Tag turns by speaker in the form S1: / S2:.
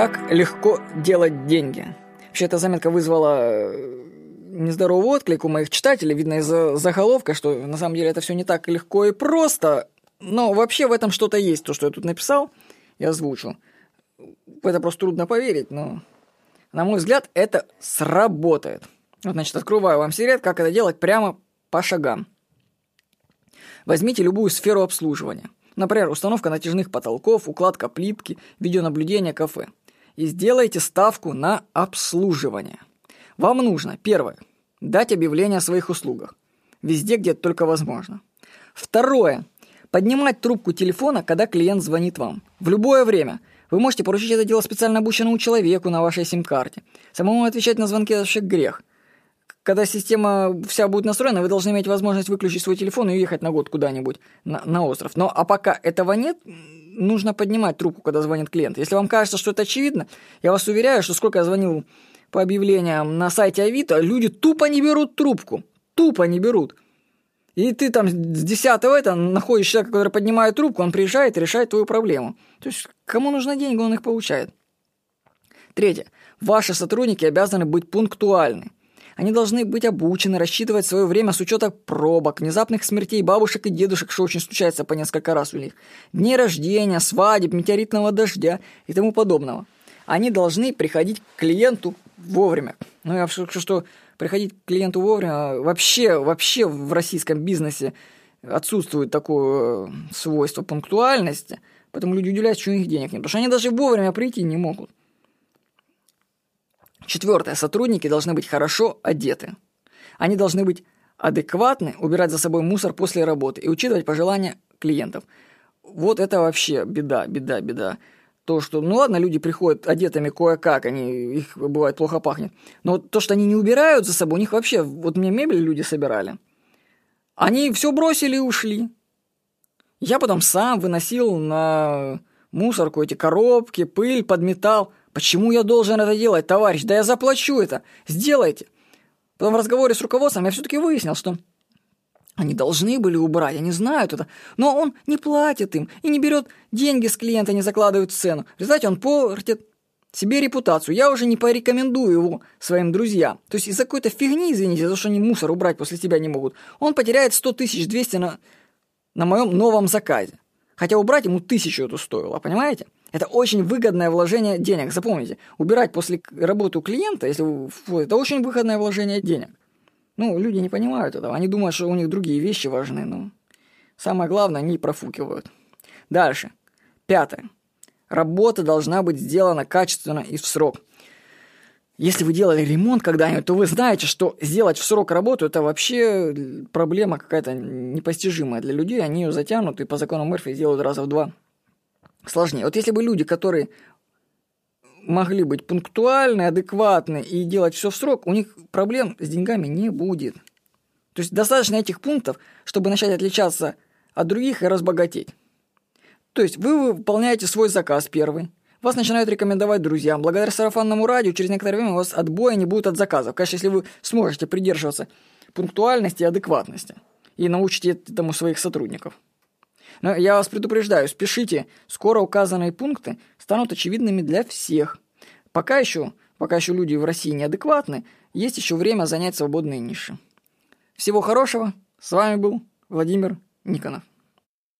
S1: Как легко делать деньги? Вообще, эта заметка вызвала э, нездоровый отклик у моих читателей. Видно из заголовка, что на самом деле это все не так легко и просто. Но вообще в этом что-то есть, то, что я тут написал, я озвучу. Это просто трудно поверить, но, на мой взгляд, это сработает. Вот, значит, открываю вам секрет, как это делать прямо по шагам. Возьмите любую сферу обслуживания. Например, установка натяжных потолков, укладка плитки, видеонаблюдение кафе. И сделайте ставку на обслуживание. Вам нужно, первое, дать объявление о своих услугах. Везде, где это только возможно. Второе, поднимать трубку телефона, когда клиент звонит вам. В любое время. Вы можете поручить это дело специально обученному человеку на вашей сим-карте. Самому отвечать на звонки – это вообще грех. Когда система вся будет настроена, вы должны иметь возможность выключить свой телефон и уехать на год куда-нибудь на, на остров. Но а пока этого нет, нужно поднимать трубку, когда звонит клиент. Если вам кажется, что это очевидно, я вас уверяю, что сколько я звонил по объявлениям на сайте Авито, люди тупо не берут трубку. Тупо не берут. И ты там с десятого это находишь человека, который поднимает трубку, он приезжает и решает твою проблему. То есть, кому нужны деньги, он их получает. Третье. Ваши сотрудники обязаны быть пунктуальны. Они должны быть обучены рассчитывать свое время с учета пробок, внезапных смертей бабушек и дедушек, что очень случается по несколько раз у них, дней рождения, свадеб, метеоритного дождя и тому подобного. Они должны приходить к клиенту вовремя. Ну, я скажу, что приходить к клиенту вовремя вообще, вообще в российском бизнесе отсутствует такое э, свойство пунктуальности, поэтому люди удивляются, что у них денег нет, потому что они даже вовремя прийти не могут. Четвертое. Сотрудники должны быть хорошо одеты. Они должны быть адекватны, убирать за собой мусор после работы и учитывать пожелания клиентов. Вот это вообще беда, беда, беда то, что, ну ладно, люди приходят одетыми кое-как, они, их бывает плохо пахнет, но то, что они не убирают за собой, у них вообще, вот мне мебель люди собирали, они все бросили и ушли. Я потом сам выносил на мусорку эти коробки, пыль, подметал. Почему я должен это делать, товарищ? Да я заплачу это. Сделайте. Потом в разговоре с руководством я все-таки выяснил, что они должны были убрать, они знают это. Но он не платит им и не берет деньги с клиента, не закладывает цену. В результате он портит себе репутацию. Я уже не порекомендую его своим друзьям. То есть из-за какой-то фигни, извините, за то, что они мусор убрать после себя не могут, он потеряет 100 тысяч 200 на, на моем новом заказе. Хотя убрать ему тысячу это стоило, понимаете? Это очень выгодное вложение денег. Запомните, убирать после работы у клиента, если вы, это очень выгодное вложение денег. Ну, люди не понимают этого. Они думают, что у них другие вещи важны, но самое главное, они профукивают. Дальше. Пятое. Работа должна быть сделана качественно и в срок. Если вы делали ремонт когда-нибудь, то вы знаете, что сделать в срок работу – это вообще проблема какая-то непостижимая для людей. Они ее затянут и по закону Мерфи сделают раза в два сложнее. Вот если бы люди, которые могли быть пунктуальны, адекватны и делать все в срок, у них проблем с деньгами не будет. То есть достаточно этих пунктов, чтобы начать отличаться от других и разбогатеть. То есть вы выполняете свой заказ первый, вас начинают рекомендовать друзьям. Благодаря сарафанному радио через некоторое время у вас отбоя не будет от заказов. Конечно, если вы сможете придерживаться пунктуальности и адекватности и научите этому своих сотрудников. Но я вас предупреждаю, спешите, скоро указанные пункты станут очевидными для всех. Пока еще, пока еще люди в России неадекватны, есть еще время занять свободные ниши. Всего хорошего. С вами был Владимир Никонов.